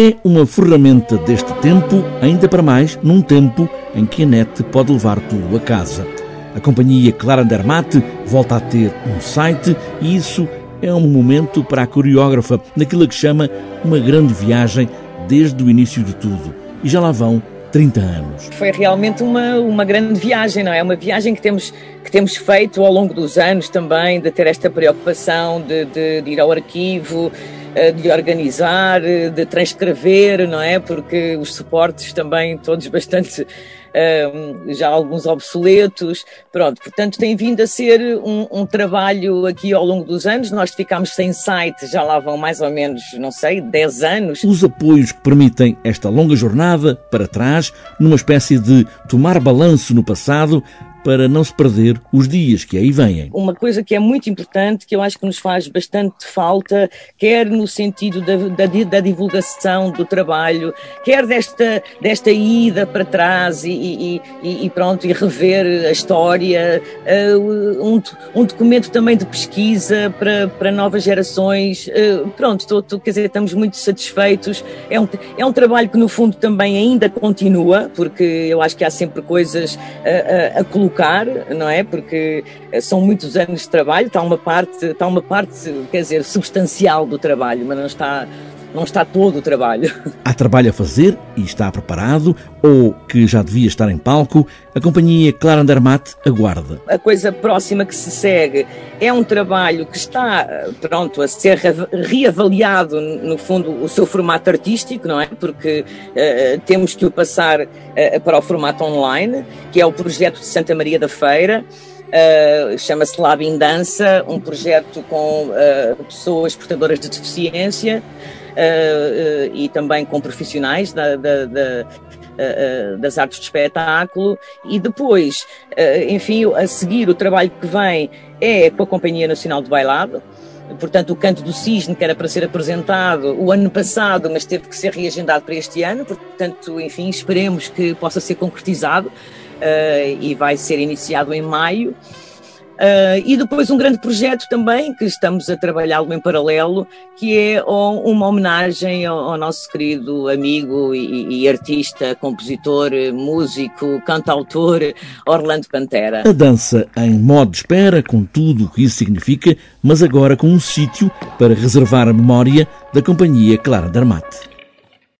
É uma ferramenta deste tempo, ainda para mais num tempo em que a net pode levar tudo a casa. A companhia Clara Andermatt volta a ter um site e isso é um momento para a coreógrafa naquilo que chama uma grande viagem desde o início de tudo. E já lá vão 30 anos. Foi realmente uma, uma grande viagem, não é? Uma viagem que temos, que temos feito ao longo dos anos também, de ter esta preocupação de, de, de ir ao arquivo, de organizar, eh, de transcrever, não é? Porque os suportes também todos bastante um, já alguns obsoletos, pronto, portanto tem vindo a ser um, um, trabalho aqui ao longo dos anos, nós ficámos sem site, já lá vão mais ou menos, não sei, 10 anos. Os apoios que permitem esta longa jornada para trás, numa espécie de tomar balanço no passado, para não se perder os dias que aí vêm. Uma coisa que é muito importante, que eu acho que nos faz bastante falta, quer no sentido da, da, da divulgação do trabalho, quer desta, desta ida para trás e, e, e pronto, e rever a história, uh, um, um, documento também de pesquisa para, para novas gerações. Uh, pronto, tô, tô, quer dizer, estamos muito satisfeitos. É um, é um trabalho que no fundo também ainda continua, porque eu acho que há sempre coisas a, a, a colocar colocar, não é? Porque eh, são muitos anos de trabalho, está uma parte, está uma parte, quer dizer, substancial do trabalho, mas não está não está todo o trabalho. Há trabalho a fazer e está preparado, ou que já devia estar em palco, a companhia Clara Andermatt aguarda. A coisa próxima que se segue é um trabalho que está, pronto, a ser reavaliado, no fundo, o seu formato artístico, não é? Porque uh, temos que o passar uh, para o formato online, que é o projeto de Santa Maria da Feira, Uh, chama-se Lab em Dança, um projeto com uh, pessoas portadoras de deficiência uh, e também com profissionais da, da, da das artes de espetáculo. E depois, enfim, a seguir o trabalho que vem é com a Companhia Nacional de Bailado, portanto o Canto do Cisne que era para ser apresentado o ano passado, mas teve que ser reagendado para este ano, portanto, enfim, esperemos que possa ser concretizado uh, e vai ser iniciado em maio. Uh, e depois um grande projeto também, que estamos a trabalhá-lo em paralelo, que é uma homenagem ao, ao nosso querido amigo e, e, artista, compositor, músico, cantautor Orlando Pantera. A dança em modo de espera, com tudo o que isso significa, mas agora com um sítio para reservar a memória da companhia Clara Darmate.